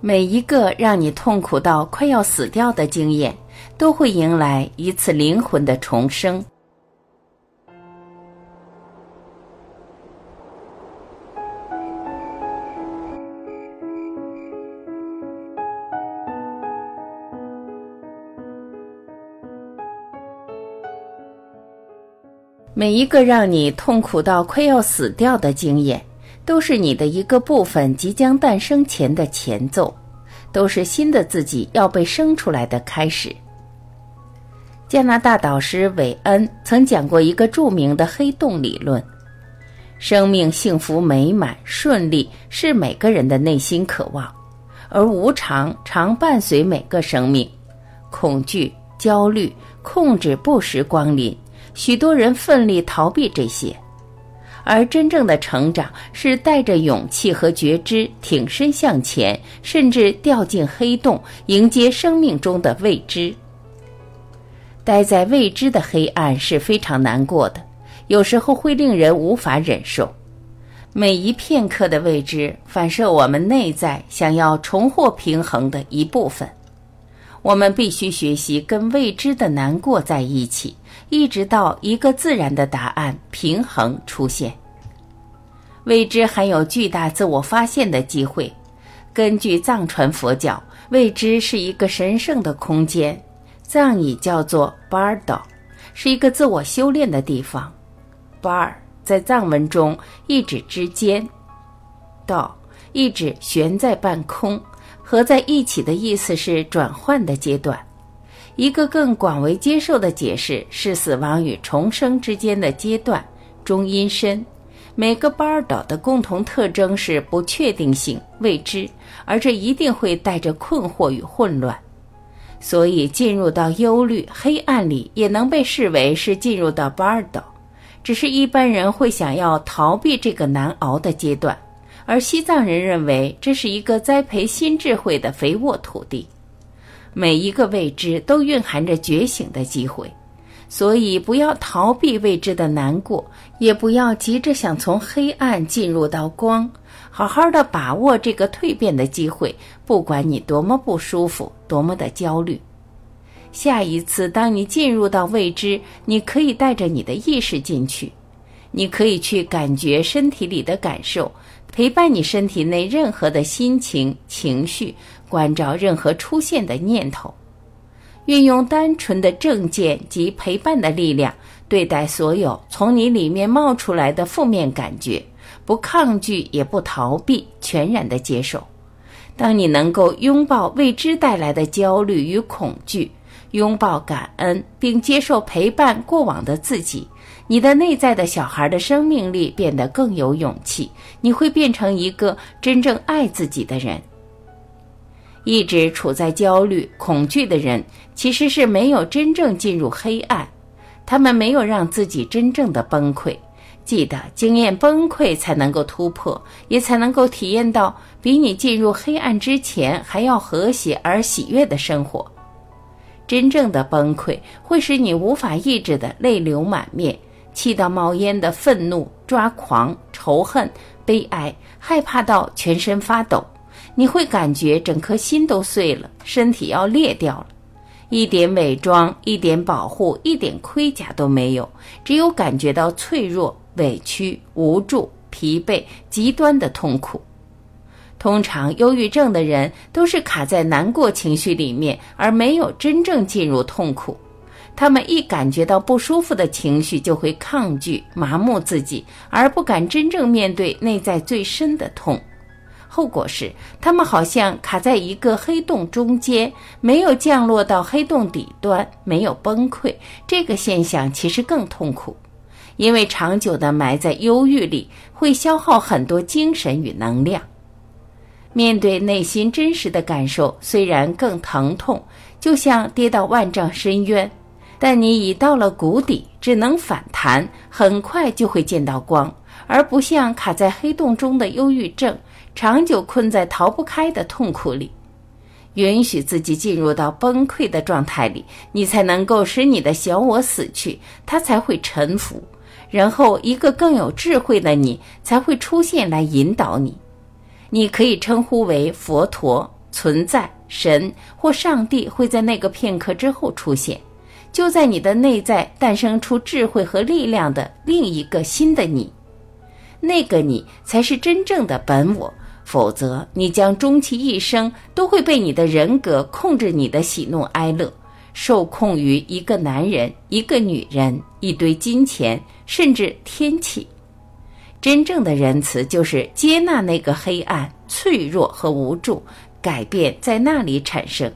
每一个让你痛苦到快要死掉的经验，都会迎来一次灵魂的重生。每一个让你痛苦到快要死掉的经验。都是你的一个部分即将诞生前的前奏，都是新的自己要被生出来的开始。加拿大导师韦恩曾讲过一个著名的黑洞理论：生命幸福美满顺利是每个人的内心渴望，而无常常伴随每个生命，恐惧、焦虑、控制不时光临，许多人奋力逃避这些。而真正的成长是带着勇气和觉知挺身向前，甚至掉进黑洞，迎接生命中的未知。待在未知的黑暗是非常难过的，有时候会令人无法忍受。每一片刻的未知，反射我们内在想要重获平衡的一部分。我们必须学习跟未知的难过在一起。一直到一个自然的答案平衡出现，未知含有巨大自我发现的机会。根据藏传佛教，未知是一个神圣的空间，藏语叫做 bar 道，是一个自我修炼的地方。bar 在藏文中意指之间，道意指悬在半空，合在一起的意思是转换的阶段。一个更广为接受的解释是死亡与重生之间的阶段中阴身。每个巴尔岛的共同特征是不确定性、未知，而这一定会带着困惑与混乱。所以，进入到忧虑、黑暗里也能被视为是进入到巴尔岛。只是一般人会想要逃避这个难熬的阶段，而西藏人认为这是一个栽培新智慧的肥沃土地。每一个未知都蕴含着觉醒的机会，所以不要逃避未知的难过，也不要急着想从黑暗进入到光，好好的把握这个蜕变的机会。不管你多么不舒服，多么的焦虑，下一次当你进入到未知，你可以带着你的意识进去，你可以去感觉身体里的感受，陪伴你身体内任何的心情情绪。关照任何出现的念头，运用单纯的正见及陪伴的力量对待所有从你里面冒出来的负面感觉，不抗拒也不逃避，全然的接受。当你能够拥抱未知带来的焦虑与恐惧，拥抱感恩并接受陪伴过往的自己，你的内在的小孩的生命力变得更有勇气，你会变成一个真正爱自己的人。一直处在焦虑、恐惧的人，其实是没有真正进入黑暗，他们没有让自己真正的崩溃。记得经验崩溃，才能够突破，也才能够体验到比你进入黑暗之前还要和谐而喜悦的生活。真正的崩溃会使你无法抑制的泪流满面、气到冒烟的愤怒、抓狂、仇恨、悲哀、害怕到全身发抖。你会感觉整颗心都碎了，身体要裂掉了，一点伪装、一点保护、一点盔甲都没有，只有感觉到脆弱、委屈、无助、疲惫、极端的痛苦。通常，忧郁症的人都是卡在难过情绪里面，而没有真正进入痛苦。他们一感觉到不舒服的情绪，就会抗拒、麻木自己，而不敢真正面对内在最深的痛。后果是，他们好像卡在一个黑洞中间，没有降落到黑洞底端，没有崩溃。这个现象其实更痛苦，因为长久的埋在忧郁里，会消耗很多精神与能量。面对内心真实的感受，虽然更疼痛，就像跌到万丈深渊，但你已到了谷底，只能反弹，很快就会见到光，而不像卡在黑洞中的忧郁症。长久困在逃不开的痛苦里，允许自己进入到崩溃的状态里，你才能够使你的小我死去，它才会臣服，然后一个更有智慧的你才会出现来引导你。你可以称呼为佛陀、存在、神或上帝会在那个片刻之后出现，就在你的内在诞生出智慧和力量的另一个新的你。那个你才是真正的本我，否则你将终其一生都会被你的人格控制你的喜怒哀乐，受控于一个男人、一个女人、一堆金钱，甚至天气。真正的仁慈就是接纳那个黑暗、脆弱和无助，改变在那里产生。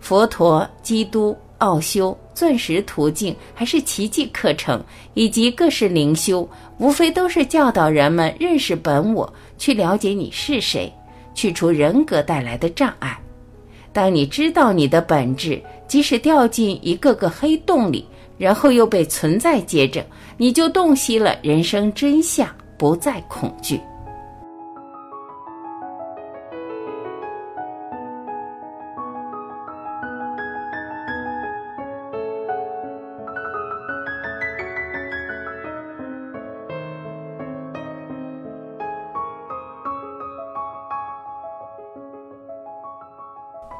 佛陀、基督、奥修、钻石途径，还是奇迹课程，以及各式灵修，无非都是教导人们认识本我，去了解你是谁，去除人格带来的障碍。当你知道你的本质，即使掉进一个个黑洞里。然后又被存在接着，你就洞悉了人生真相，不再恐惧。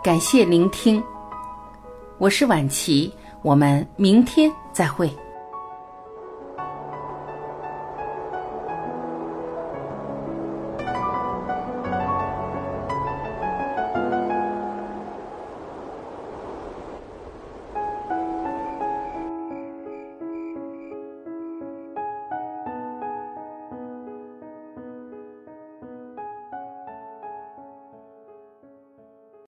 感谢聆听，我是晚琪。我们明天再会。